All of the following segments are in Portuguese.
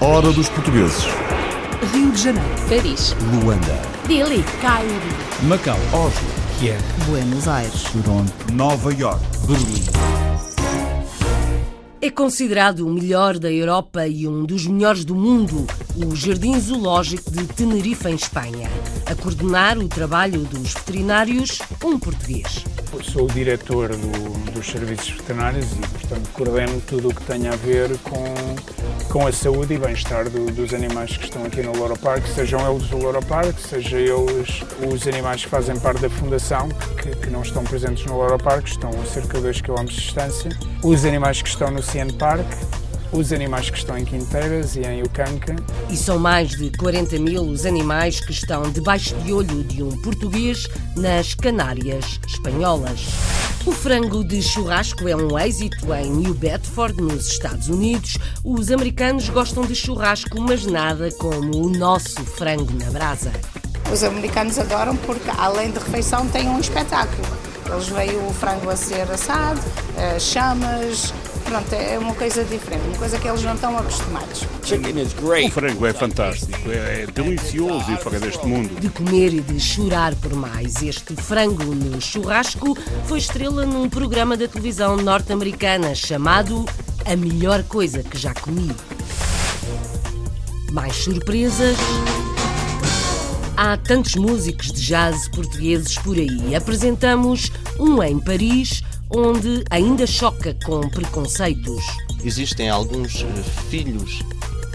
Hora dos portugueses. Rio de Janeiro, Paris, Luanda. Delhi, Cairo, Macau, Oslo. Kiev, Buenos Aires. Toronto. Nova York. Berlim. É considerado o melhor da Europa e um dos melhores do mundo, o Jardim Zoológico de Tenerife, em Espanha. A coordenar o trabalho dos veterinários, um português. Sou o diretor do- dos serviços veterinários e, portanto, coordeno tudo o que tenha a ver com, com a saúde e bem-estar do- dos animais que estão aqui no Loro Park, sejam eles do Loro Park, seja eles os animais que fazem parte da fundação, que, que não estão presentes no Loro Park, estão a cerca de 2 km de distância, os animais que estão no CN Park, os animais que estão em Quinteiras e em Ucanca, E são mais de 40 mil os animais que estão debaixo de olho de um português nas Canárias espanholas. O frango de churrasco é um êxito em New Bedford, nos Estados Unidos. Os americanos gostam de churrasco, mas nada como o nosso frango na brasa. Os americanos adoram porque, além de refeição, tem um espetáculo. Eles veem o frango a ser assado, eh, chamas, pronto, é uma coisa diferente, uma coisa que eles não estão acostumados. O frango é fantástico, é, é delicioso e fora deste mundo. De comer e de chorar por mais. Este frango no churrasco foi estrela num programa da televisão norte-americana chamado A Melhor Coisa que Já Comi. Mais surpresas? Há tantos músicos de jazz portugueses por aí. Apresentamos um em Paris, onde ainda choca com preconceitos. Existem alguns eh, filhos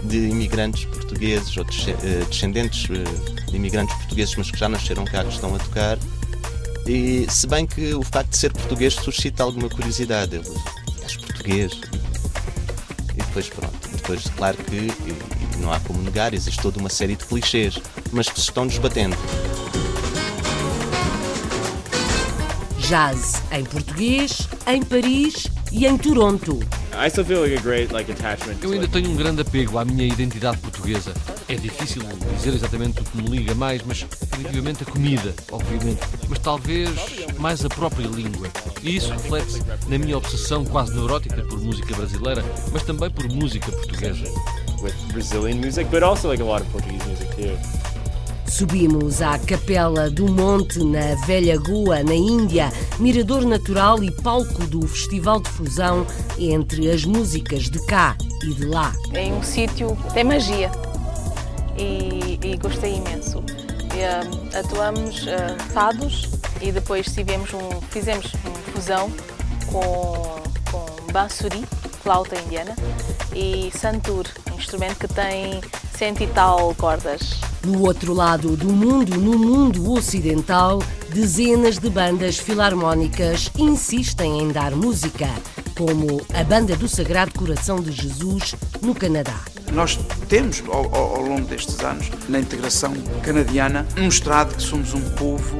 de imigrantes portugueses ou eh, descendentes eh, de imigrantes portugueses, mas que já nasceram cá, que estão a tocar. E se bem que o facto de ser português suscita alguma curiosidade. Eles, és português? E depois pronto. Depois, claro que e- e não há como negar, existe toda uma série de clichês, mas que se estão desbatendo. Jazz em português, em Paris e em Toronto. I still feel like a great like attachment. Eu ainda tenho um grande apego à minha identidade portuguesa. É difícil dizer exatamente o que me liga mais, mas definitivamente a comida, obviamente. Mas talvez mais a própria língua. E isso reflete-se na minha obsessão quase neurótica por música brasileira, mas também por música portuguesa. with Brazilian music, but also like a lot of Portuguese music too. Subimos à Capela do Monte, na Velha Goa, na Índia, mirador natural e palco do Festival de Fusão entre as músicas de cá e de lá. é um sítio que tem magia e, e gostei imenso. E, ah, atuamos ah, fados e depois tivemos um, fizemos uma fusão com, com bansuri, flauta indiana, e santur, um instrumento que tem cento e tal cordas. No outro lado do mundo, no mundo ocidental, dezenas de bandas filarmónicas insistem em dar música, como a Banda do Sagrado Coração de Jesus, no Canadá. Nós temos, ao, ao- ao longo destes anos, na integração canadiana, mostrado que somos um povo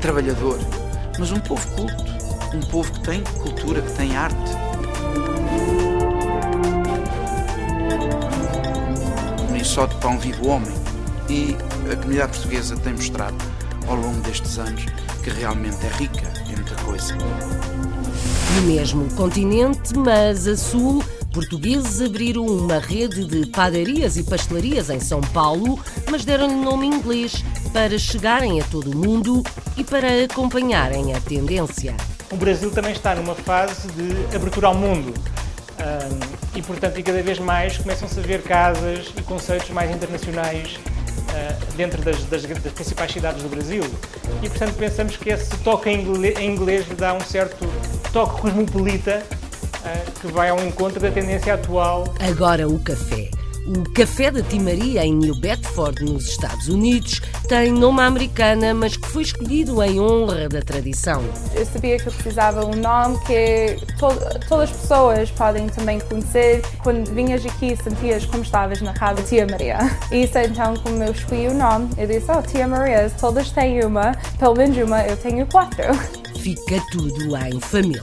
trabalhador, mas um povo culto, um povo que tem cultura, que tem arte. Nem só de pão vive o homem. E a comunidade portuguesa tem mostrado, ao longo destes anos, que realmente é rica em muita coisa. No mesmo continente, mas a sul, portugueses abriram uma rede de padarias e pastelarias em São Paulo, mas deram-lhe nome inglês para chegarem a todo o mundo e para acompanharem a tendência. O Brasil também está numa fase de abertura ao mundo. E, portanto, e cada vez mais começam-se a ver casas e conceitos mais internacionais dentro das, das- das principais cidades do Brasil. E, portanto, pensamos que esse toque em inglês, dá um certo toque cosmopolita ah, que vai ao encontro da tendência atual Agora o café. O Café da Timaria, em New Bedford, nos Estados Unidos, tem nome americana, mas que foi escolhido em honra da tradição. Eu sabia que eu precisava um nome que to- todas as pessoas podem também conhecer. Quando vinhas aqui, sentias como estavas na casa Tia Maria. E isso então, como eu escolhi o nome, eu disse, oh, Tia Maria, todas têm uma, pelo menos uma, eu tenho quatro. Fica tudo em família.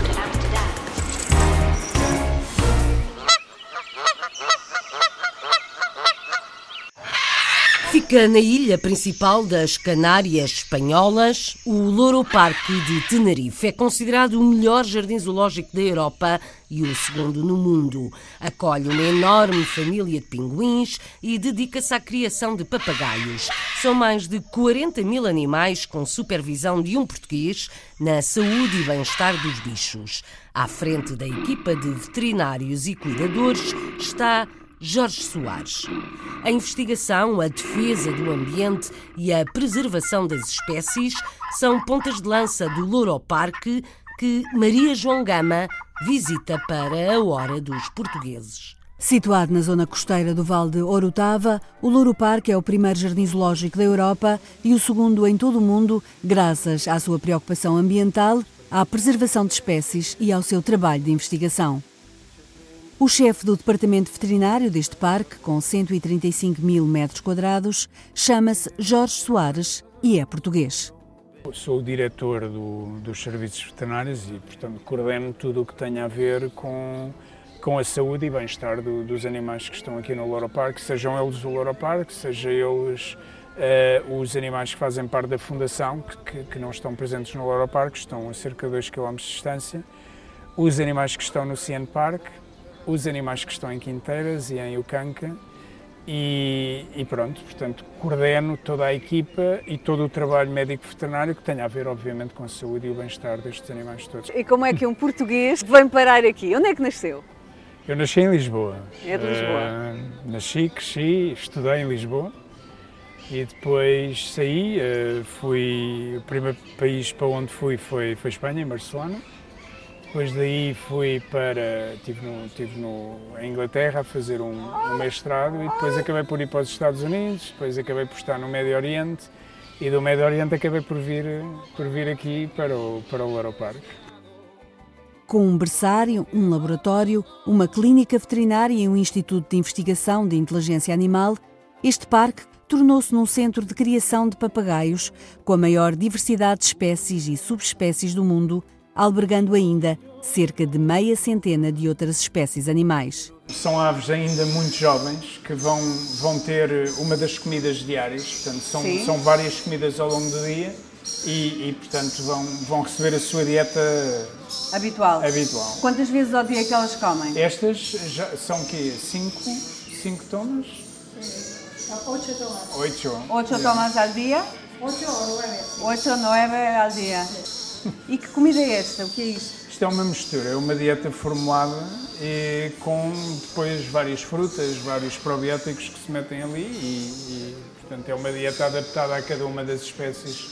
Fica na ilha principal das Canárias Espanholas. O Louro Parque de Tenerife é considerado o melhor jardim zoológico da Europa e o segundo no mundo. Acolhe uma enorme família de pinguins e dedica-se à criação de papagaios. São mais de 40 mil animais com supervisão de um português na saúde e bem-estar dos bichos. À frente da equipa de veterinários e cuidadores está Jorge Soares. A investigação, a defesa do ambiente e a preservação das espécies são pontas de lança do Louro Parque que Maria João Gama visita para a Hora dos Portugueses. Situado na zona costeira do Vale de Orotava, o Louro Parque é o primeiro jardim zoológico da Europa e o segundo em todo o mundo, graças à sua preocupação ambiental, à preservação de espécies e ao seu trabalho de investigação. O chefe do departamento veterinário deste parque, com 135 mil metros quadrados, chama-se Jorge Soares e é português. Eu sou o diretor do, dos serviços veterinários e, portanto, coordeno tudo o que tem a ver com, com a saúde e bem-estar do, dos animais que estão aqui no Loro Park, sejam eles do Loro Park, sejam eles uh, os animais que fazem parte da fundação, que, que não estão presentes no Loro Park, estão a cerca de 2 km de distância, os animais que estão no Cian Park, os animais que estão em Quinteiras e em Ucanca e, e, pronto, portanto, coordeno toda a equipa e todo o trabalho médico veterinário que tenha a ver, obviamente, com a saúde e o bem-estar destes animais todos. E como é que um português vem parar aqui? Onde é que nasceu? Eu nasci em Lisboa. É de Lisboa. Uh, nasci, cresci, estudei em Lisboa e depois saí, uh, fui, o primeiro país para onde fui foi, foi Espanha, em Barcelona. Depois daí fui para. estive, no, estive no, em Inglaterra a fazer um, um, mestrado e depois acabei por ir para os Estados Unidos, depois acabei por estar no Médio Oriente e do Médio Oriente acabei por vir, por vir aqui para o, para o Aeroparque. Com um berçário, um laboratório, uma clínica veterinária e um instituto de investigação de inteligência animal, este parque tornou-se num centro de criação de papagaios com a maior diversidade de espécies e subespécies do mundo albergando ainda cerca de meia centena de outras espécies animais. São aves ainda muito jovens que vão, vão ter uma das comidas diárias, portanto, são, são várias comidas ao longo do dia e, e, portanto, vão, vão receber a sua dieta habitual. habitual. Quantas vezes ao dia é que elas comem? Estas já são quê? Cinco, cinco tomas? Oito tomas. Oito. Oito tomas ao dia? Oito ou nove. Oito ou nove ao dia. E que comida é esta? O que é isto? Isto é uma mistura, é uma dieta formulada e com depois várias frutas, vários probióticos que se metem ali e, e portanto é uma dieta adaptada a cada uma das espécies.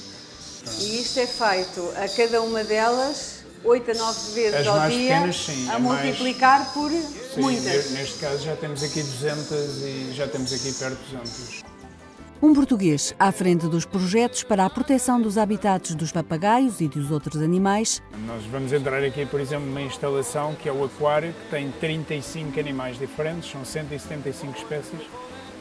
E isto é feito a cada uma delas 8 a 9 vezes As ao mais dia pequenas, sim, a mais- multiplicar por Sim, muitas. Neste caso já temos aqui 200 e já temos aqui perto de 200. Um português à frente dos projetos para a proteção dos habitats dos papagaios e dos outros animais. Nós vamos entrar aqui, por exemplo, numa instalação que é o aquário, que tem 35 animais diferentes, são 175 espécies.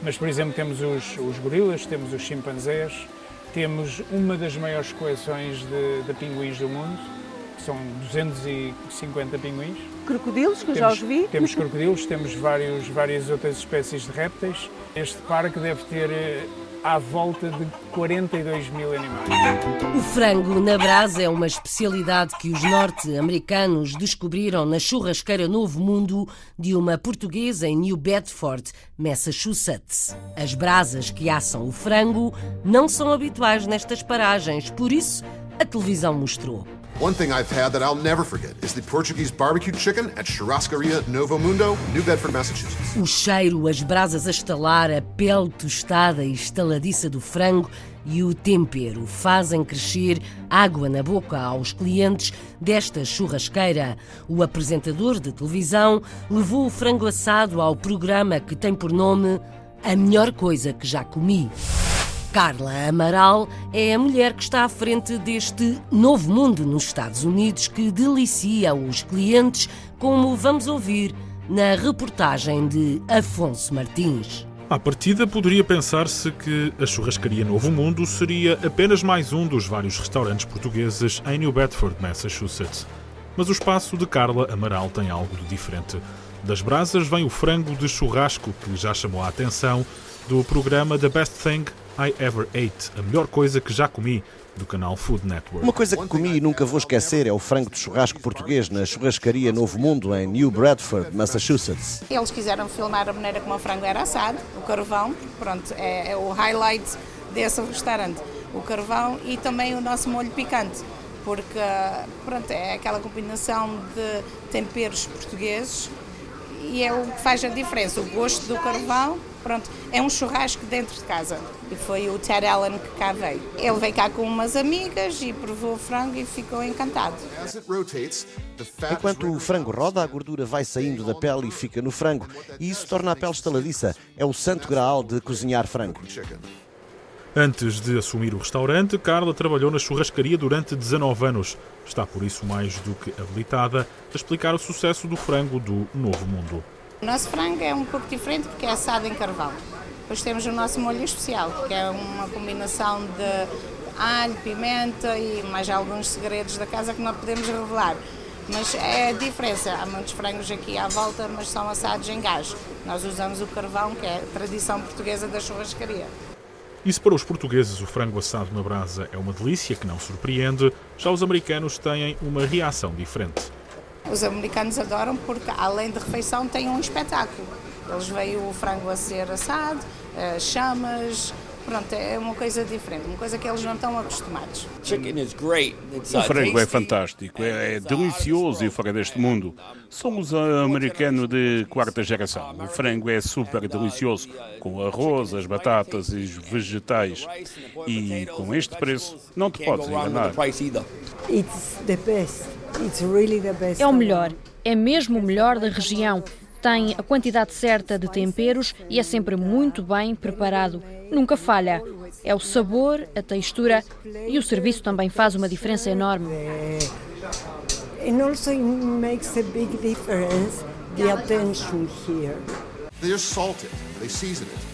Mas, por exemplo, temos os, os gorilas, temos os chimpanzés, temos uma das maiores coleções de, de pinguins do mundo, que são 250 pinguins. Crocodilos, que eu temos, já os vi. Temos crocodilos, temos vários, várias outras espécies de répteis. Este parque deve ter à volta de 42 mil animais. O frango na brasa é uma especialidade que os norte-americanos descobriram na churrasqueira Novo Mundo de uma portuguesa em New Bedford, Massachusetts. As brasas que assam o frango não são habituais nestas paragens, por isso a televisão mostrou. One thing I've had that I'll never forget is the Portuguese barbecue chicken at Churrascaria Novo Mundo, New Bedford, Massachusetts. O cheiro, as brasas a estalar, a pele tostada e estaladiça do frango e o tempero fazem crescer água na boca aos clientes desta churrasqueira. O apresentador de televisão levou o frango assado ao programa que tem por nome A Melhor Coisa que Já Comi. Carla Amaral é a mulher que está à frente deste novo mundo nos Estados Unidos que delicia os clientes, como vamos ouvir na reportagem de Afonso Martins. À partida, poderia pensar-se que a churrascaria Novo Mundo seria apenas mais um dos vários restaurantes portugueses em New Bedford, Massachusetts. Mas o espaço de Carla Amaral tem algo de diferente. Das brasas vem o frango de churrasco, que já chamou a atenção, do programa The Best Thing I Ever Ate, a melhor coisa que já comi, do canal Food Network. Uma coisa que comi e nunca vou esquecer é o frango de churrasco português na churrascaria Novo Mundo, em New Bradford, Massachusetts. Eles quiseram filmar a maneira como o frango era assado, o carvão, pronto, é, é o highlight desse restaurante. O carvão e também o nosso molho picante, porque pronto, é aquela combinação de temperos portugueses e é o que faz a diferença. O gosto do carvão, pronto, é um churrasco dentro de casa. E foi o Ted Allen que cá veio. Ele veio cá com umas amigas e provou o frango e ficou encantado. Enquanto o frango roda, a gordura vai saindo da pele e fica no frango. E isso torna a pele estaladiça. É o santo graal de cozinhar frango. Antes de assumir o restaurante, Carla trabalhou na churrascaria durante 19 anos. Está por isso mais do que habilitada a explicar o sucesso do frango do Novo Mundo. O nosso frango é um pouco diferente porque é assado em carvão. Depois temos o nosso molho especial, que é uma combinação de alho, pimenta e mais alguns segredos da casa que não podemos revelar. Mas é a diferença. Há muitos frangos aqui à volta, mas são assados em gás. Nós usamos o carvão, que é a tradição portuguesa da churrascaria. E se para os portugueses o frango assado na brasa é uma delícia que não surpreende, já os americanos têm uma reação diferente. Os americanos adoram porque, além de refeição, tem um espetáculo. Eles veem o frango a ser assado, eh, chamas, pronto, é uma coisa diferente, uma coisa que eles não estão acostumados. O frango é fantástico, é, é delicioso e fora deste mundo. Somos americano de quarta geração. O frango é super delicioso, com arroz, as batatas e os vegetais. E com este preço, não te podes enganar. É o melhor, é mesmo o melhor da região. Tem a quantidade certa de temperos e é sempre muito bem preparado. Nunca falha. É o sabor, a textura e o serviço também faz uma diferença enorme. And also it makes a big difference the attention here. They just salt it, they season it.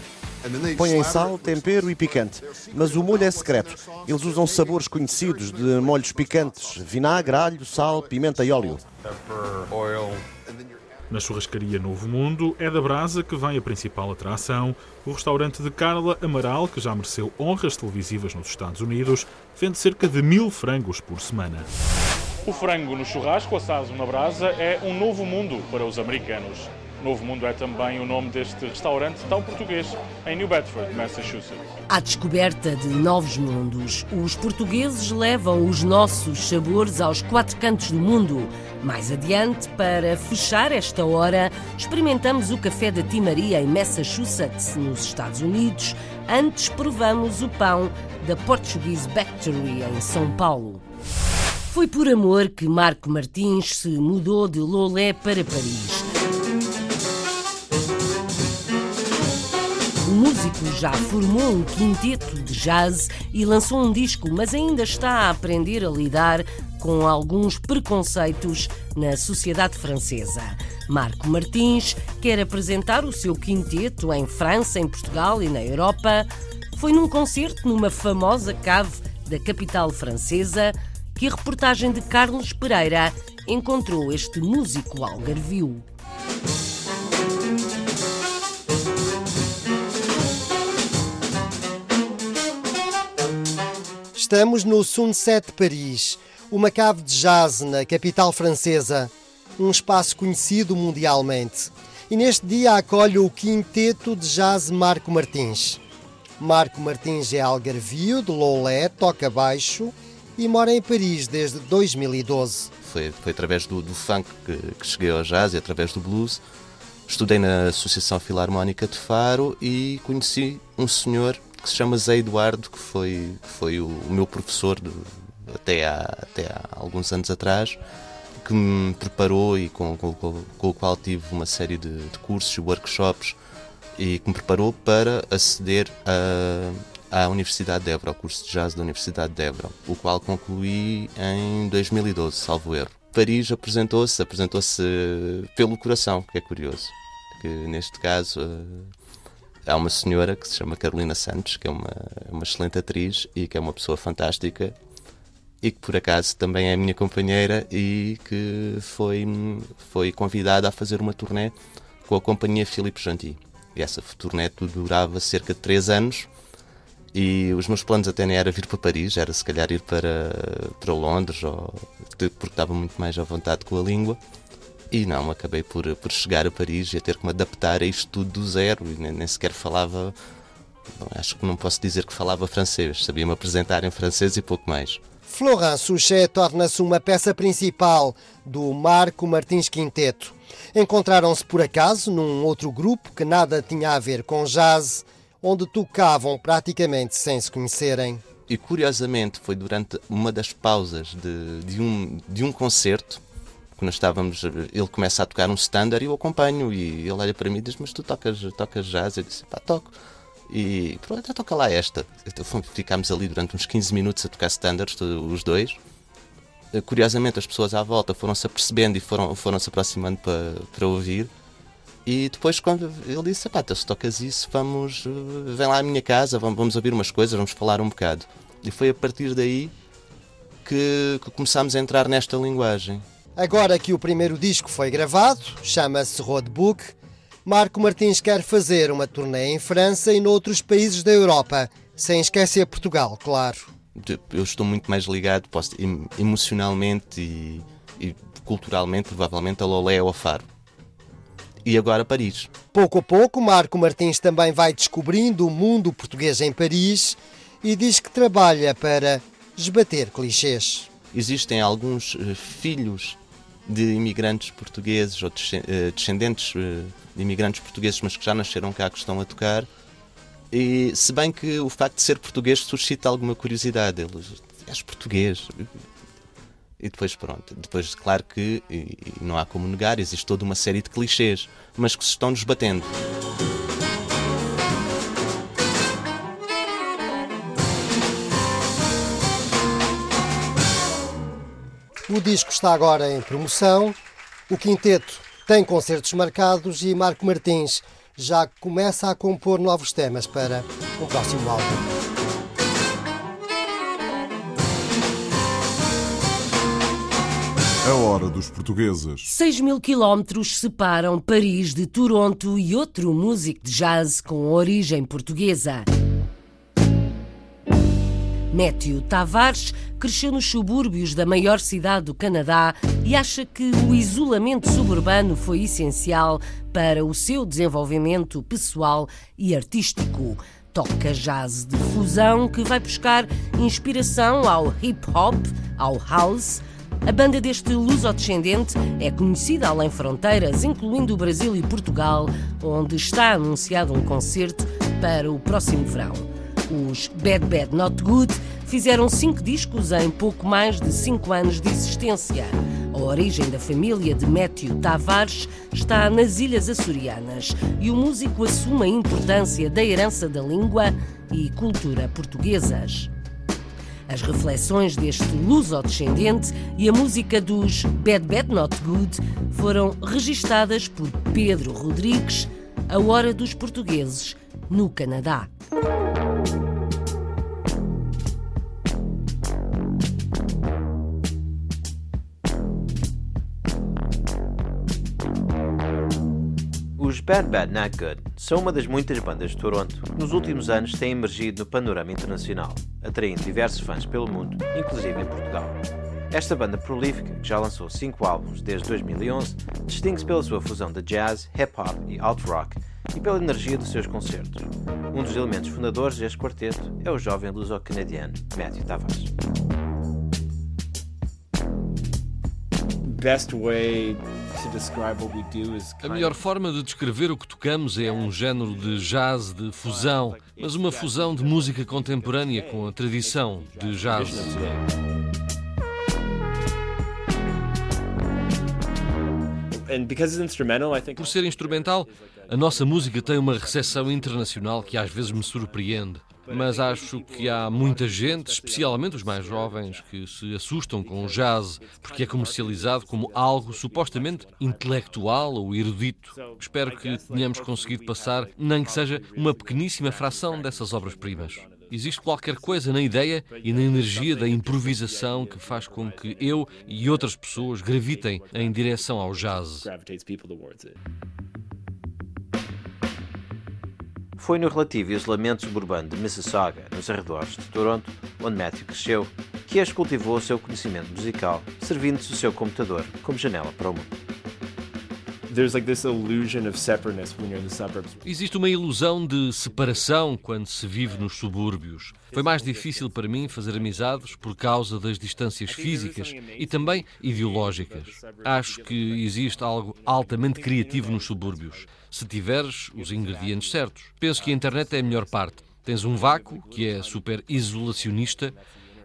Põem sal, tempero e picante. Mas o molho é secreto. Eles usam sabores conhecidos de molhos picantes: vinagre, alho, sal, pimenta e óleo. Na churrascaria Novo Mundo é da brasa que vem a principal atração. O restaurante de Carla Amaral, que já mereceu honras televisivas nos Estados Unidos, vende cerca de mil frangos por semana. O frango no churrasco assado na brasa é um novo mundo para os americanos. Novo Mundo é também o nome deste restaurante tão português em New Bedford, Massachusetts. À descoberta de novos mundos, os portugueses levam os nossos sabores aos quatro cantos do mundo. Mais adiante, para fechar esta hora, experimentamos o café da Timaria em Massachusetts, nos Estados Unidos. Antes, provamos o pão da Portuguese Factory em São Paulo. Foi por amor que Marco Martins se mudou de Lolé para Paris. O músico já formou um quinteto de jazz e lançou um disco, mas ainda está a aprender a lidar com alguns preconceitos na sociedade francesa. Marco Martins quer apresentar o seu quinteto em França, em Portugal e na Europa. Foi num concerto numa famosa cave da capital francesa que a reportagem de Carlos Pereira encontrou este músico algarvio. Estamos no Sunset Paris, uma cave de jazz na capital francesa, um espaço conhecido mundialmente. E neste dia acolhe o quinteto de jazz Marco Martins. Marco Martins é algarvio, de Loulé, toca baixo e mora em Paris desde 2012. Foi, foi através do, do funk que, que cheguei ao jazz e através do blues. Estudei na Associação Filarmónica de Faro e conheci um senhor que se chama Zé Eduardo, que foi, foi o, o meu professor de, até, há, até há alguns anos atrás, que me preparou e com, com, com o qual tive uma série de, de, cursos e workshops e que me preparou para aceder a, à Universidade de Évora, ao curso de jazz da Universidade de Évora, o qual concluí em 2012, salvo erro. Paris apresentou-se, apresentou-se pelo coração, que é curioso, que neste caso há uma senhora que se chama Carolina Santos, que é uma, uma excelente atriz e que é uma pessoa fantástica e que por acaso também é minha companheira e que foi, foi convidada a fazer uma turnê com a companhia Philippe Gentil. E essa turnê durava cerca de 3 anos. E os meus planos até nem era vir para Paris, era se calhar ir para, para Londres, ou, porque estava muito mais à vontade com a língua. E não, acabei por, por chegar a Paris e a ter que me adaptar a isto tudo do zero. E nem, nem sequer falava. Acho que não posso dizer que falava francês, sabia-me apresentar em francês e pouco mais. Florent Souchet torna-se uma peça principal do Marco Martins Quinteto. Encontraram-se por acaso num outro grupo que nada tinha a ver com jazz, onde tocavam praticamente sem se conhecerem. E curiosamente foi durante uma das pausas de, de, um, de um concerto que nós estávamos, ele começa a tocar um standard e eu acompanho e ele olha para mim e diz, mas tu tocas, tocas jazz? Eu disse, pá, toco. E pronto, então toca lá esta. Então, ficámos ali durante uns 15 minutos a tocar standards, os dois. Eh, curiosamente, as pessoas à volta foram-se apercebendo e foram, foram aproximando para, para ouvir. E depois, quando ele disse: Pá, então, se tocas isso, vamos, eh, vem lá à minha casa, vamos, vamos ouvir umas coisas, vamos falar um bocado. E foi a partir daí que, que começámos a entrar nesta linguagem. Agora que o primeiro disco foi gravado, chama-se Roadbook, Marco Martins quer fazer uma turnê em França e noutros países da Europa, sem esquecer Portugal, claro. Eu estou muito mais ligado posso, emocionalmente e, e culturalmente, provavelmente, a Lolé ou a Faro. E agora Paris. Pouco a pouco, Marco Martins também vai descobrindo o mundo português em Paris e diz que trabalha para esbater clichês. Existem alguns uh, filhos de imigrantes portugueses ou eh, descendentes uh, de imigrantes portugueses, mas que já nasceram cá, que estão a tocar. E se bem que o facto de ser português suscita alguma curiosidade, eles, és português. E depois, pronto, depois, claro que e, e não há como negar, existe toda uma série de clichês, mas que se estão desbatendo. O disco está agora em promoção. O quinteto tem concertos marcados e Marco Martins já começa a compor novos temas para o próximo álbum. A hora dos portugueses. 6 mil quilómetros separam Paris de Toronto e outro músico de jazz com origem portuguesa. Matthew Tavares cresceu nos subúrbios da maior cidade do Canadá e acha que o isolamento suburbano foi essencial para o seu desenvolvimento pessoal e artístico. Toca jazz de fusão que vai buscar inspiração ao hip hop, ao house. A banda deste luso-descendente é conhecida além fronteiras, incluindo o Brasil e Portugal, onde está anunciado um concerto para o próximo verão. Os Bad Bad Not Good fizeram cinco discos em pouco mais de cinco anos de existência. A origem da família de Matthew Tavares está nas Ilhas Açorianas e o músico assume a importância da herança da língua e cultura portuguesas. As reflexões deste luso-descendente e a música dos Bad Bad Not Good foram registadas por Pedro Rodrigues, A Hora dos Portugueses, no Canadá. Bad Bad Not Good são uma das muitas bandas de Toronto que nos últimos anos têm emergido no panorama internacional, atraindo diversos fãs pelo mundo, inclusive em Portugal. Esta banda prolífica, que já lançou cinco álbuns desde 2011, distingue-se pela sua fusão de jazz, hip-hop e alt-rock e pela energia dos seus concertos. Um dos elementos fundadores deste quarteto é o jovem luso-canadiano Matthew Tavares. Best way a melhor forma de descrever o que tocamos é um género de jazz de fusão, mas uma fusão de música contemporânea com a tradição de jazz. Por ser instrumental, a nossa música tem uma recepção internacional que às vezes me surpreende mas acho que há muita gente, especialmente os mais jovens, que se assustam com o jazz porque é comercializado como algo supostamente intelectual ou erudito. Espero que tenhamos conseguido passar, nem que seja uma pequeníssima fração dessas obras-primas. Existe qualquer coisa na ideia e na energia da improvisação que faz com que eu e outras pessoas gravitem em direção ao jazz. Foi no relativo isolamento suburbano de Mississauga, nos arredores de Toronto, onde Matthew cresceu, que este cultivou o seu conhecimento musical, servindo-se do seu computador como janela para o mundo. Existe uma ilusão de separação quando se vive nos subúrbios. Foi mais difícil para mim fazer amizades por causa das distâncias físicas e também ideológicas. Acho que existe algo altamente criativo nos subúrbios, se tiveres os ingredientes certos. Penso que a internet é a melhor parte. Tens um vácuo, que é super isolacionista,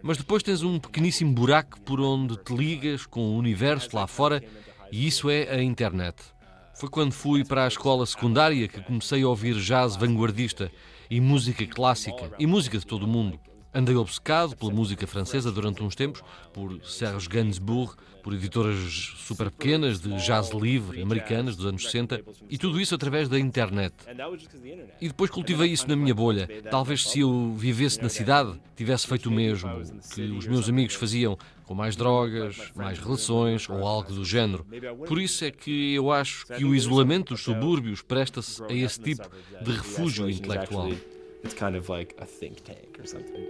mas depois tens um pequeníssimo buraco por onde te ligas com o universo lá fora e isso é a internet. Foi quando fui para a escola secundária que comecei a ouvir jazz vanguardista e música clássica e música de todo o mundo. Andei obcecado pela música francesa durante uns tempos, por Serge Gainsbourg, por editoras super pequenas de jazz livre americanas dos anos 60 e tudo isso através da internet. E depois cultivei isso na minha bolha. Talvez se eu vivesse na cidade tivesse feito o mesmo que os meus amigos faziam, com mais drogas, mais relações ou algo do género. Por isso é que eu acho que o isolamento dos subúrbios presta-se a esse tipo de refúgio intelectual. It's kind of like a think tank or something.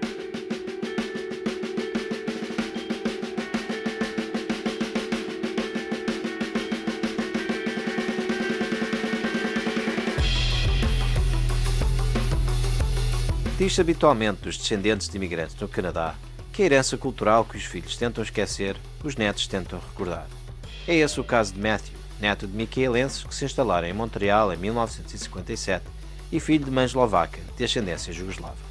Diz-se habitualmente dos descendentes de imigrantes no Canadá que a herança cultural que os filhos tentam esquecer, os netos tentam recordar. É esse o caso de Matthew, neto de micaelenses que se instalaram em Montreal em 1957 e filho de mãe eslovaca, de ascendência jugoslava.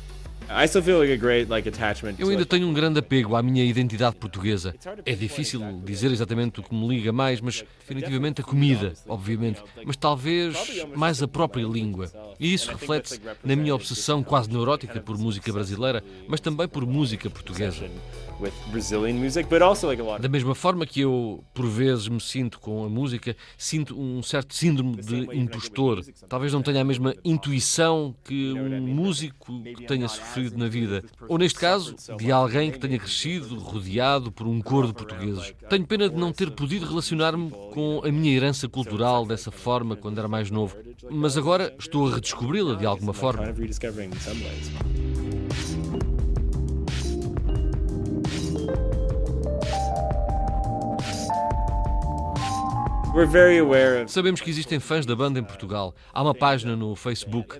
Eu ainda tenho um grande apego à minha identidade portuguesa. É difícil dizer exatamente o que me liga mais, mas definitivamente a comida, obviamente, mas talvez mais a própria língua. E isso reflete-se na minha obsessão quase neurótica por música brasileira, mas também por música portuguesa. Da mesma forma que eu, por vezes, me sinto com a música, sinto um certo síndrome de impostor. Talvez não tenha a mesma intuição que um músico que tenha sofrido na vida. Ou, neste caso, de alguém que tenha crescido rodeado por um coro de portugueses. Tenho pena de não ter podido relacionar-me com a minha herança cultural dessa forma quando era mais novo. Mas agora estou a redescobri-la de alguma forma. Sabemos que existem fãs da banda em Portugal. Há uma página no Facebook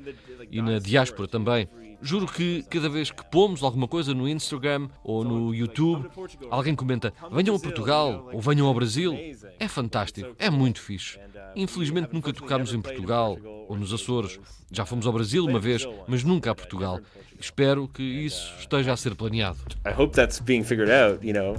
e na diáspora também. Juro que cada vez que pomos alguma coisa no Instagram ou no YouTube, alguém comenta: venham a Portugal ou venham ao Brasil. É fantástico, é muito fixe. Infelizmente nunca tocámos em Portugal ou nos Açores. Já fomos ao Brasil uma vez, mas nunca a Portugal. Espero que isso esteja a ser planeado. I hope that's being figured out, you know.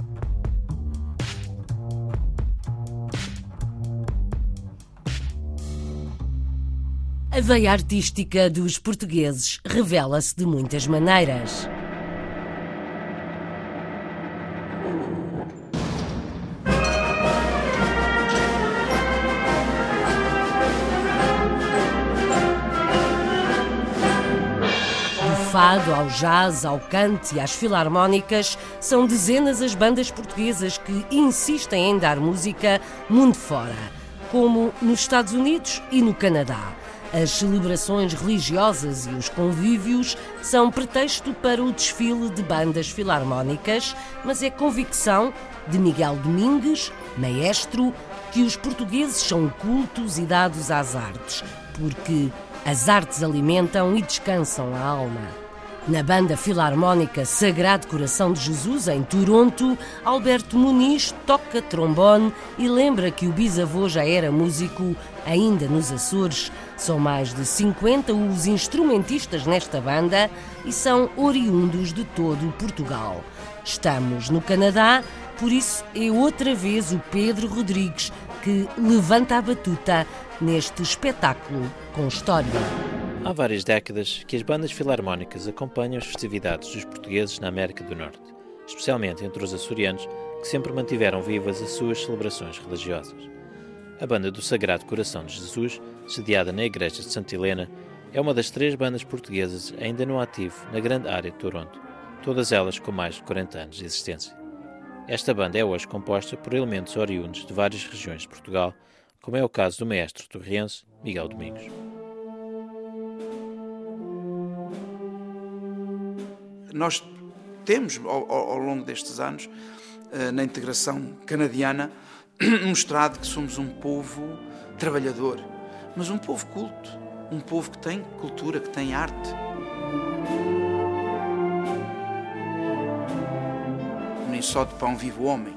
A veia artística dos portugueses revela-se de muitas maneiras. Do fado ao jazz, ao cante e às filarmónicas, são dezenas as bandas portuguesas que insistem em dar música mundo fora, como nos Estados Unidos e no Canadá. As celebrações religiosas e os convívios são pretexto para o desfile de bandas filarmónicas, mas é convicção de Miguel Domingues, maestro, que os portugueses são cultos e dados às artes, porque as artes alimentam e descansam a alma. Na banda filarmónica Sagrado Coração de Jesus, em Toronto, Alberto Muniz toca trombone e lembra que o bisavô já era músico ainda nos Açores. São mais de 50 os instrumentistas nesta banda e são oriundos de todo Portugal. Estamos no Canadá, por isso é outra vez o Pedro Rodrigues que levanta a batuta neste espetáculo com história. Há várias décadas que as bandas filarmónicas acompanham as festividades dos portugueses na América do Norte, especialmente entre os açorianos, que sempre mantiveram vivas as suas celebrações religiosas. A banda do Sagrado Coração de Jesus, sediada na Igreja de Santa Helena, é uma das três bandas portuguesas ainda no ativo na grande área de Toronto, todas elas com mais de 40 anos de existência. Esta banda é hoje composta por elementos oriundos de várias regiões de Portugal, como é o caso do maestro torriense Miguel Domingos. Nós temos, ao, ao longo destes anos, eh, na integração canadiana, mostrado que somos um povo trabalhador, mas um povo culto, um povo que tem cultura, que tem arte. Nem só de pão vive o homem.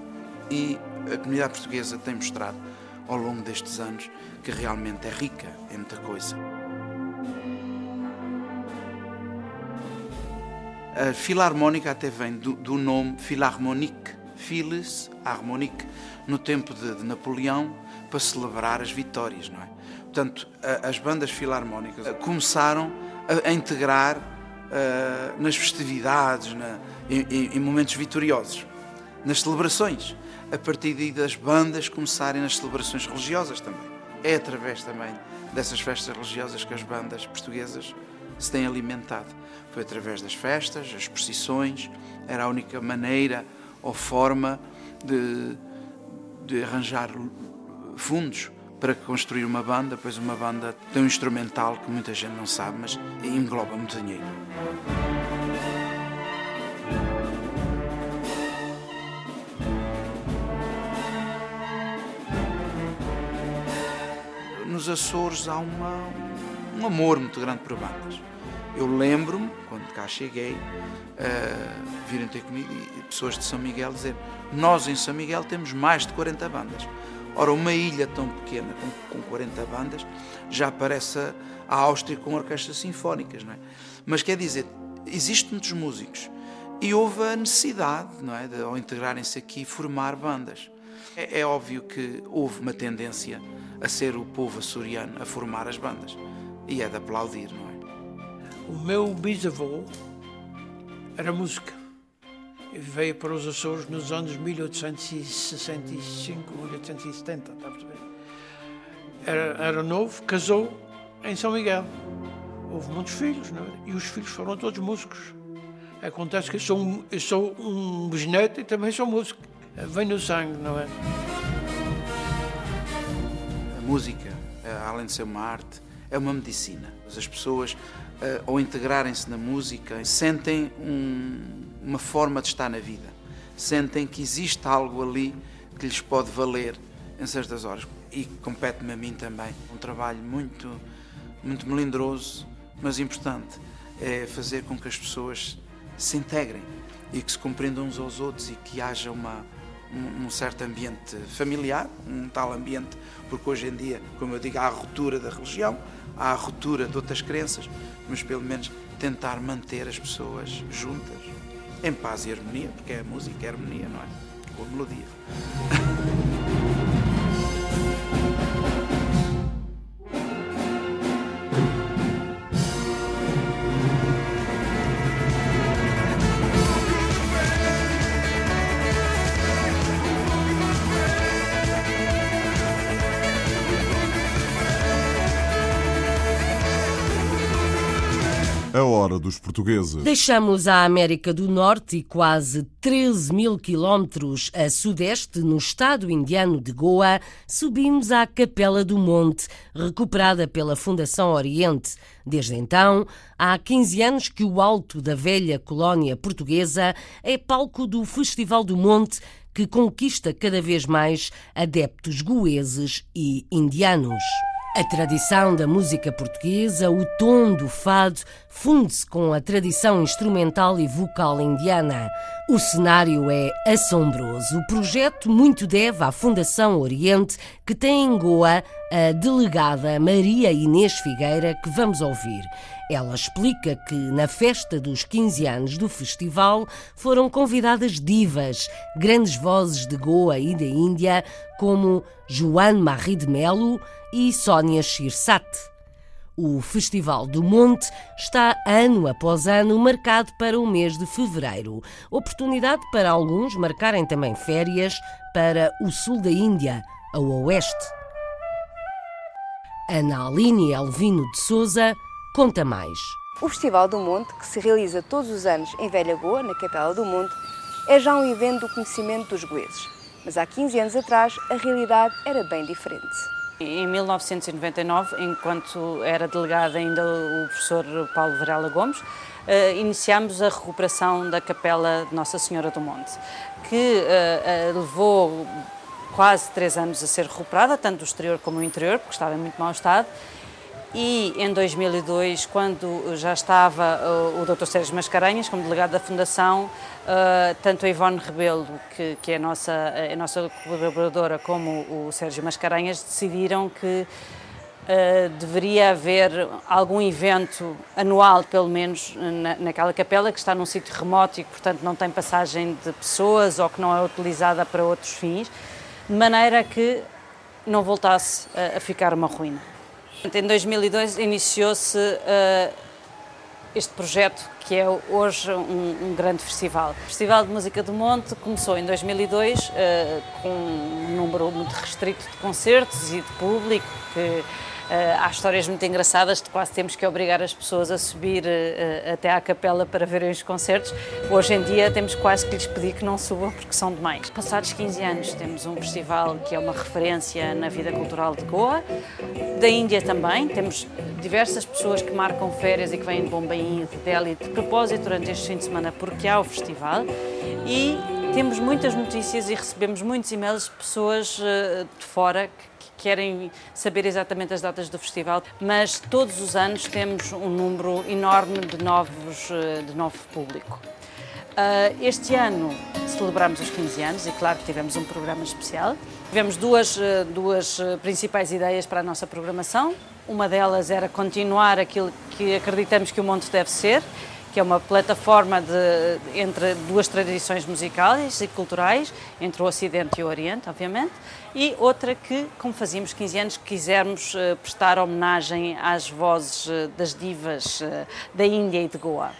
E a comunidade portuguesa tem mostrado ao longo destes anos que realmente é rica em muita coisa. A filarmónica até vem do, do nome Philharmonique, Phyllis Harmonique, no tempo de, de, Napoleão, para celebrar as vitórias, não é? Portanto, a, as bandas filarmónicas começaram a, a integrar uh, nas festividades, na, em, em, momentos vitoriosos, nas celebrações. A partir daí das bandas começarem nas celebrações religiosas também. É através também dessas festas religiosas que as bandas portuguesas se têm alimentado. Foi através das festas, as procissões, era a única maneira ou forma de, de arranjar fundos para construir uma banda, pois uma banda tem um instrumental que muita gente não sabe, mas engloba muito dinheiro. Nos Açores há uma, um amor muito grande por bandas. Eu lembro-me, quando cá cheguei, uh, virem ter comigo e pessoas de São Miguel dizer nós em São Miguel temos mais de 40 bandas. Ora, uma ilha tão pequena com, com 40 bandas já parece a, Áustria com orquestras sinfónicas, não é? Mas quer dizer, existem muitos músicos e houve a necessidade, não é, de ao integrarem-se aqui formar bandas. É, é óbvio que houve uma tendência a ser o povo açoriano a formar as bandas e é de aplaudir, não é? O meu bisavô era música. Veio para os Açores nos anos 1865, 1870, está a perceber? Era, era novo, casou em São Miguel. Houve muitos filhos, não é? E os filhos foram todos músicos. Acontece que eu sou um, eu sou um bisneto e também sou músico. Vem no sangue, não é? A música, além de ser uma arte, é uma medicina. As pessoas uh, ao integrarem-se na música, sentem um, uma forma de estar na vida. Sentem que existe algo ali que lhes pode valer em certas horas. E compete-me a mim também. Um trabalho muito, muito melindroso, mas importante. É fazer com que as pessoas se integrem e que se compreendam uns aos outros e que haja uma, um, um certo ambiente familiar, um tal ambiente, porque hoje em dia, como eu digo, há a ruptura da religião, há a ruptura de outras crenças, mas pelo menos tentar manter as pessoas juntas, em paz e harmonia, porque é a música, é a harmonia, não é? Com a melodia. A hora dos portugueses. Deixamos a América do Norte e quase 13 mil quilómetros a sudeste, no estado indiano de Goa, subimos à Capela do Monte, recuperada pela Fundação Oriente. Desde então, há 15 anos que o alto da velha colónia portuguesa é palco do Festival do Monte, que conquista cada vez mais adeptos goeses e indianos. A tradição da música portuguesa, o tom do fado, funde-se com a tradição instrumental e vocal indiana. O cenário é assombroso. O projeto muito deve à Fundação Oriente, que tem em Goa a delegada Maria Inês Figueira, que vamos ouvir. Ela explica que na festa dos 15 anos do festival foram convidadas divas, grandes vozes de Goa e da Índia, como Joan Marie de Melo e Sónia Shirsat. O Festival do Monte está ano após ano marcado para o mês de fevereiro. Oportunidade para alguns marcarem também férias para o sul da Índia, ao oeste. Ana Aline Elvino de Souza conta mais. O Festival do Monte, que se realiza todos os anos em Velha Goa, na Capela do Monte, é já um evento do conhecimento dos goeses. Mas há 15 anos atrás, a realidade era bem diferente. Em 1999, enquanto era delegado ainda o professor Paulo Varela Gomes, uh, iniciámos a recuperação da Capela de Nossa Senhora do Monte, que uh, uh, levou quase três anos a ser recuperada, tanto do exterior como do interior, porque estava em muito mau estado. E em 2002, quando já estava o Dr. Sérgio Mascarenhas como delegado da Fundação, tanto a Ivone Rebelo, que, que é a nossa, a nossa colaboradora, como o Sérgio Mascarenhas decidiram que Uh, deveria haver algum evento anual, pelo menos, na, naquela capela que está num sítio remoto e que, portanto, não tem passagem de pessoas ou que não é utilizada para outros fins, de maneira que não voltasse a, a ficar uma ruína. Em 2002 iniciou-se uh, este projeto que é hoje um, um, grande festival. O Festival de Música do Monte começou em 2002 uh, com um número muito restrito de concertos e de público que há histórias muito engraçadas de quase temos que obrigar as pessoas a subir uh, até à capela para verem os concertos. Hoje em dia temos quase que lhes pedir que não subam porque são demais. Passados 15 anos temos um festival que é uma referência na vida cultural de Goa. Da Índia também, temos diversas pessoas que marcam férias e que vêm de Bombaim de Delhi de propósito durante este fim de semana porque há o festival. E temos muitas notícias e recebemos muitos e-mails de pessoas de fora que querem saber exatamente as datas do festival, mas todos os anos temos um número enorme de novos, eh, de novo público. Uh, este ano celebramos os 15 anos e, claro, tivemos um programa especial. Tivemos duas, eh, duas principais ideias para a nossa programação. Uma delas era continuar aquilo que acreditamos que o Monte deve ser, que é uma plataforma de, entre duas tradições musicais e culturais, entre o Ocidente e o Oriente, obviamente e outra que, como fazíamos 15 anos, quisermos uh, prestar homenagem às vozes uh, das divas uh, da Índia e de Goa.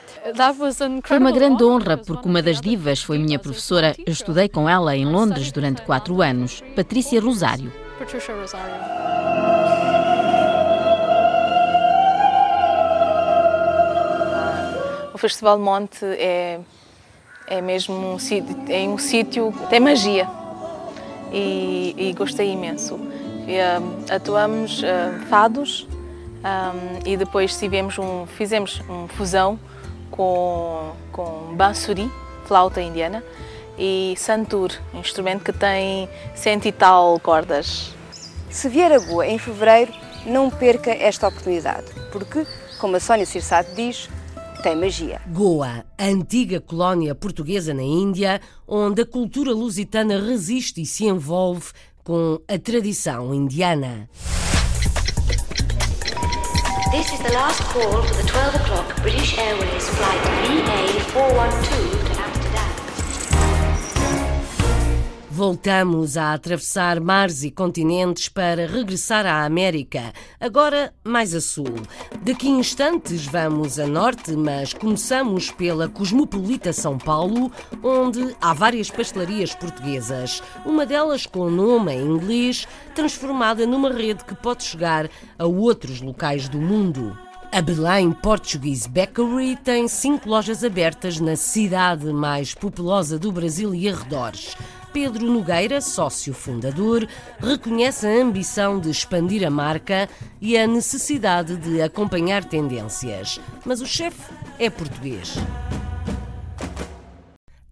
Foi uma grande honra, porque uma das divas foi minha professora. Eu estudei com ela em Londres durante quatro anos, Patrícia Rosário. Festival Monte é, é mesmo um é um sítio, tem magia e, e gostei imenso. E, um, atuamos fados um, e depois tivemos um, fizemos uma fusão com, com bansuri, flauta indiana, e santur, instrumento que tem cento e tal cordas. Se vier a Goa em fevereiro, não perca esta oportunidade, porque, como a Sónia Cirsado diz, tem magia. Goa, a antiga colónia portuguesa na Índia, onde a cultura lusitana resiste e se envolve com a tradição indiana. This is the last call for the 12 o'clock British Airways flight VA412 Voltamos a atravessar mares e continentes para regressar à América, agora mais a sul. Daqui instantes vamos a norte, mas começamos pela cosmopolita São Paulo, onde há várias pastelarias portuguesas, uma delas com nome em inglês, transformada numa rede que pode chegar a outros locais do mundo. A Belém Portuguese Bakery tem cinco lojas abertas na cidade mais populosa do Brasil e arredores. Pedro Nogueira, sócio fundador, reconhece a ambição de expandir a marca e a necessidade de acompanhar tendências. Mas o chefe é português.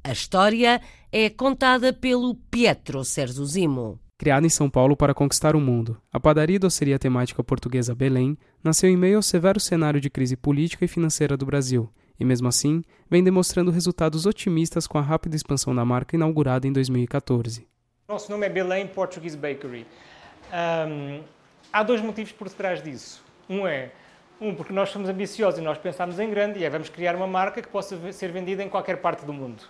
A história é contada pelo Pietro Serzuzimo. Criada em São Paulo para conquistar o mundo, a padaria e doceria temática portuguesa Belém nasceu em meio ao severo cenário de crise política e financeira do Brasil e, mesmo assim, vem demonstrando resultados otimistas com a rápida expansão da marca inaugurada em 2014. Nosso nome é Belém Portuguese Bakery. Um, há dois motivos por trás disso. Um é, um, porque nós somos ambiciosos e nós pensamos em grande e é vamos criar uma marca que possa ser vendida em qualquer parte do mundo.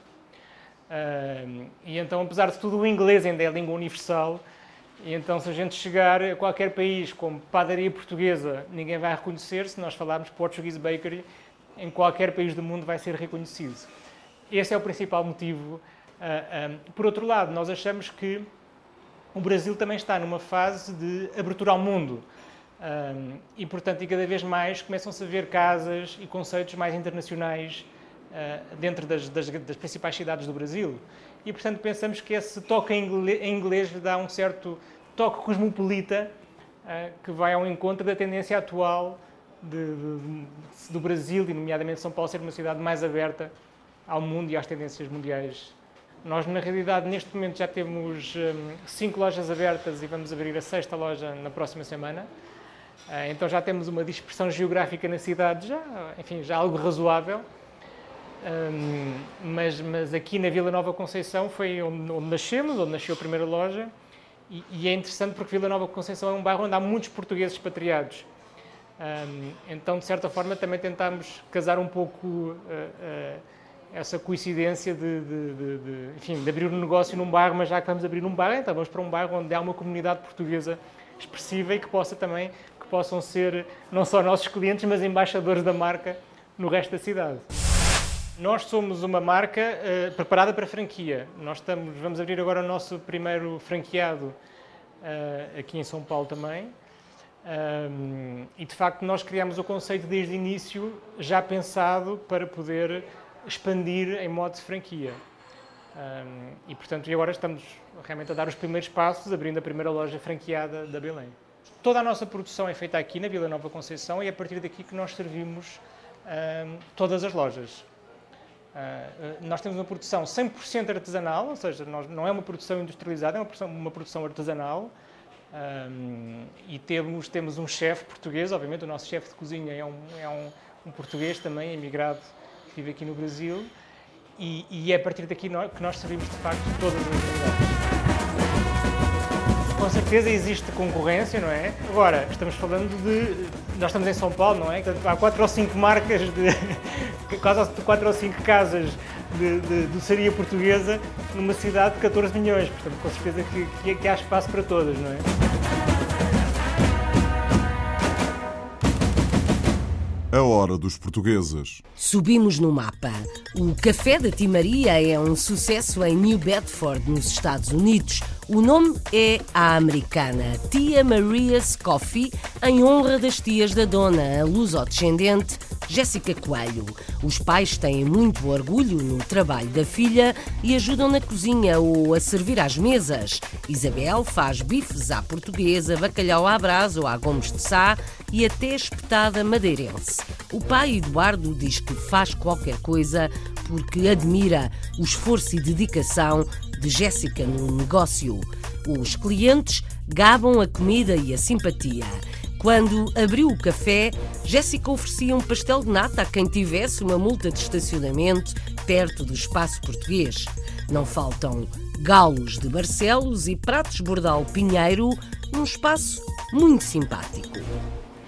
Um, e então, apesar de tudo, o inglês ainda é língua universal. E então, se a gente chegar a qualquer país como padaria portuguesa, ninguém vai reconhecer se nós falarmos Portuguese Bakery em qualquer país do mundo vai ser reconhecido. Esse é o principal motivo. Ah, ah, por outro lado, nós achamos que o Brasil também está numa fase de abertura ao mundo. Ah, e, portanto, e cada vez mais começam-se a ver casas e conceitos mais internacionais dentro das, das, das, principais cidades do Brasil. E, portanto, pensamos que esse toque em inglês, dá um certo toque cosmopolita que vai ao encontro da tendência atual de, de, do Brasil e, nomeadamente, São Paulo ser uma cidade mais aberta ao mundo e às tendências mundiais. Nós, na realidade, neste momento já temos um, cinco lojas abertas e vamos abrir a sexta loja na próxima semana. Uh, então já temos uma dispersão geográfica na cidade, já, enfim, já algo razoável. Um, mas, mas aqui na Vila Nova Conceição foi onde, onde nascemos, onde nasceu a primeira loja. E, e, é interessante porque Vila Nova Conceição é um bairro onde há muitos portugueses expatriados. Um, então, de certa forma, também tentámos casar um pouco uh, uh, essa coincidência de, de, de, de, enfim, de abrir um negócio num bairro, mas já que vamos abrir num bairro, então vamos para um bairro onde há uma comunidade portuguesa expressiva e que possa também que possam ser não só nossos clientes, mas embaixadores da marca no resto da cidade. Nós somos uma marca uh, preparada para franquia. Nós estamos, vamos abrir agora o nosso primeiro franqueado uh, aqui em São Paulo também. Um, e de facto nós criamos o conceito desde o início já pensado para poder expandir em modo de franquia. Um, e portanto e agora estamos realmente a dar os primeiros passos, abrindo a primeira loja franqueada da Belém. Toda a nossa produção é feita aqui na Vila Nova Conceição e é a partir daqui que nós servimos um, todas as lojas. Uh, nós temos uma produção 100% artesanal, ou seja, nós, não é uma produção industrializada, é uma produção, uma produção artesanal, um, e temos, temos um chefe português, obviamente o nosso chefe de cozinha é um, é um, um português também, emigrado, que vive aqui no Brasil, e, e é a partir daqui que nós servimos de facto todas as unidades. Com certeza existe concorrência, não é? Agora, estamos falando de. Nós estamos em São Paulo, não é? Há quatro ou cinco marcas, de, quase quatro ou cinco casas de, de doçaria portuguesa numa cidade de 14 milhões. Portanto, com certeza que, que, que há espaço para todas, não é? A hora dos portugueses. Subimos no mapa. O Café da Timaria é um sucesso em New Bedford, nos Estados Unidos. O nome é a americana Tia Maria's Coffee, em honra das tias da dona, a luso-descendente Jéssica Coelho. Os pais têm muito orgulho no trabalho da filha e ajudam na cozinha ou a servir às mesas. Isabel faz bifes à portuguesa, bacalhau à brasa ou à gomes de sá e até espetada madeirense. O pai Eduardo diz que faz qualquer coisa porque admira o esforço e dedicação de Jéssica no negócio. Os clientes gabam a comida e a simpatia. Quando abriu o café, Jéssica oferecia um pastel de nata a quem tivesse uma multa de estacionamento perto do espaço português. Não faltam galos de Barcelos e pratos bordal Pinheiro, num espaço muito simpático.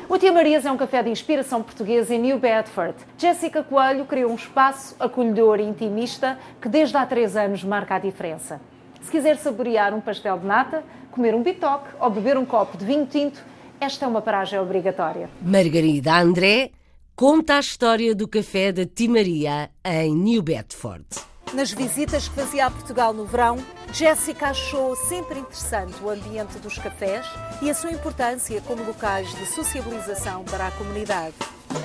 O Tia Marias é um café de inspiração portuguesa em New Bedford. Jéssica Coelho criou um espaço acolhedor e intimista que desde há três anos marca a diferença. Se quiser saborear um pastel de nata, comer um bitoque ou beber um copo de vinho tinto, esta é uma paragem obrigatória. Margarida André conta a história do café da Timaria em New Bedford. Nas visitas que fazia a Portugal no verão, Jéssica achou sempre interessante o ambiente dos cafés e a sua importância como locais de sociabilização para a comunidade.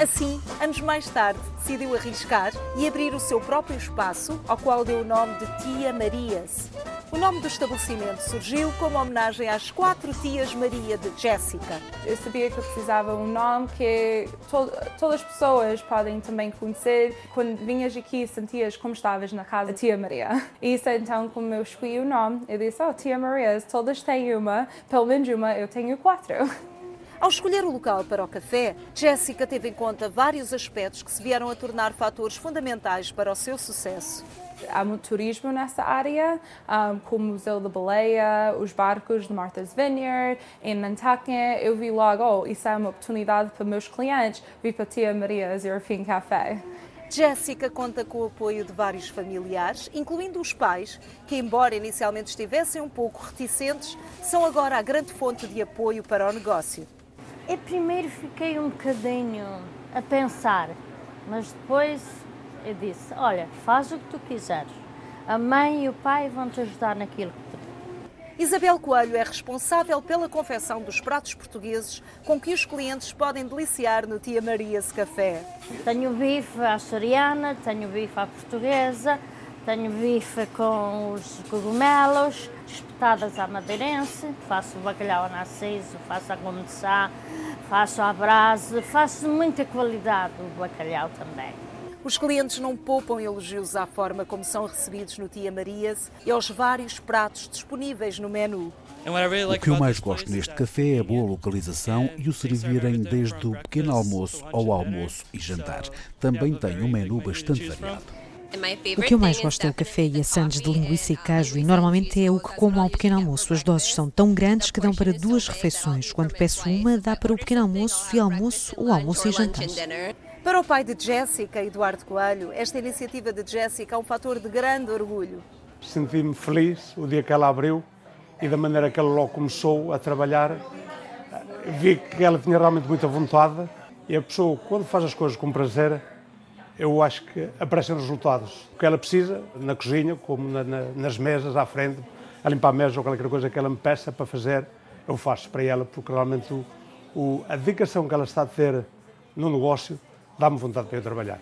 Assim, anos mais tarde, decidiu arriscar e abrir o seu próprio espaço, ao qual deu o nome de Tia Marias. O nome do estabelecimento surgiu como homenagem às quatro tias Maria de Jéssica. Eu sabia que eu precisava um nome que to todas as pessoas podem também conhecer. Quando vinhas aqui, sentias como estavas na casa da tia Maria. E isso então, como eu escolhi o nome, eu disse, oh, tia Maria, todas têm uma, pelo menos uma, eu tenho quatro. Ao escolher o local para o café, Jéssica teve em conta vários aspectos que se vieram a tornar fatores fundamentais para o seu sucesso. Há muito turismo nessa área, um, como o Museu da Baleia, os barcos de Martha's Vineyard, em Nantucket. Eu vi logo, oh, isso é uma oportunidade para meus clientes vir para Tia Maria's European Café. Jéssica conta com o apoio de vários familiares, incluindo os pais, que, embora inicialmente estivessem um pouco reticentes, são agora a grande fonte de apoio para o negócio. Eu primeiro fiquei um bocadinho a pensar, mas depois eu disse: Olha, faz o que tu quiseres. A mãe e o pai vão te ajudar naquilo que tu Isabel Coelho é responsável pela confecção dos pratos portugueses com que os clientes podem deliciar no Tia Marias Café. Tenho bife açoriana, tenho bife à portuguesa, tenho bife com os cogumelos, espetadas à madeirense, faço bacalhau a narciso, faço a gondessá, faço a brasa, faço muita qualidade o bacalhau também. Os clientes não poupam elogios à forma como são recebidos no Tia Marias e aos vários pratos disponíveis no menu. O que eu mais gosto neste café é a boa localização e o servirem desde o pequeno almoço ao almoço e jantar. Também tem um menu bastante variado. O que eu mais gosto é o café e a sandes de linguiça e queijo e normalmente é o que como ao pequeno almoço. As doses são tão grandes que dão para duas refeições. Quando peço uma, dá para o pequeno almoço e almoço ou almoço e jantar. Para o pai de Jéssica, Eduardo Coelho, esta iniciativa de Jéssica é um fator de grande orgulho. Senti-me feliz o dia que ela abriu e da maneira que ela logo começou a trabalhar. Vi que ela tinha realmente muita vontade e a pessoa, quando faz as coisas com prazer, eu acho que aparecem resultados. O que ela precisa, na cozinha, como na, na, nas mesas à frente, a limpar a mesa ou qualquer coisa que ela me peça para fazer, eu faço para ela, porque realmente o, o, a dedicação que ela está a ter no negócio dá-me vontade para eu trabalhar.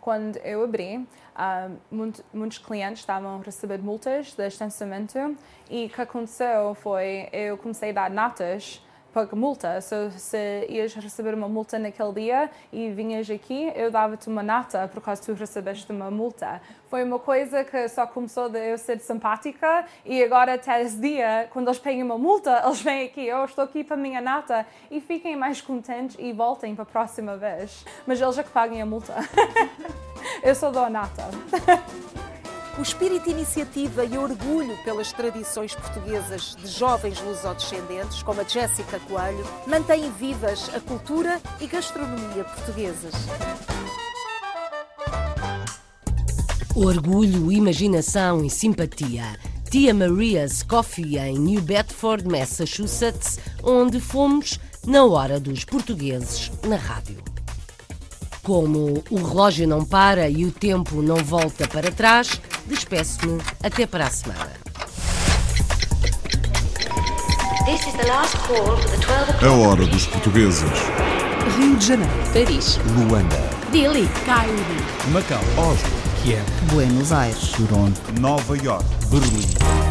Quando eu abri, uh, muito, muitos clientes estavam a receber multas de estacionamento e o que aconteceu foi eu comecei a dar natas paga multa. So, se ias receber uma multa naquele dia e vinhas aqui, eu dava-te uma nata por causa que tu recebeste uma multa. Foi uma coisa que só começou de eu ser simpática e agora até esse dia, quando eles pegam uma multa, eles vêm aqui, eu estou aqui para a minha nata e fiquem mais contentes e voltem para a próxima vez. Mas eles é que paguem a multa. eu só dou a nata. O espírito de iniciativa e orgulho pelas tradições portuguesas de jovens lusodescendentes, como a Jéssica Coelho, mantêm vivas a cultura e gastronomia portuguesas. Orgulho, imaginação e simpatia. Tia Maria's Coffee em New Bedford, Massachusetts, onde fomos na hora dos portugueses na rádio. Como o relógio não para e o tempo não volta para trás, despeço-me até para a semana. A hora dos portugueses. Rio de Janeiro. Paris. Luanda. Delhi. Cairo. Macau. Oslo. Kiev. Buenos Aires. Toronto. Nova York. Berlim.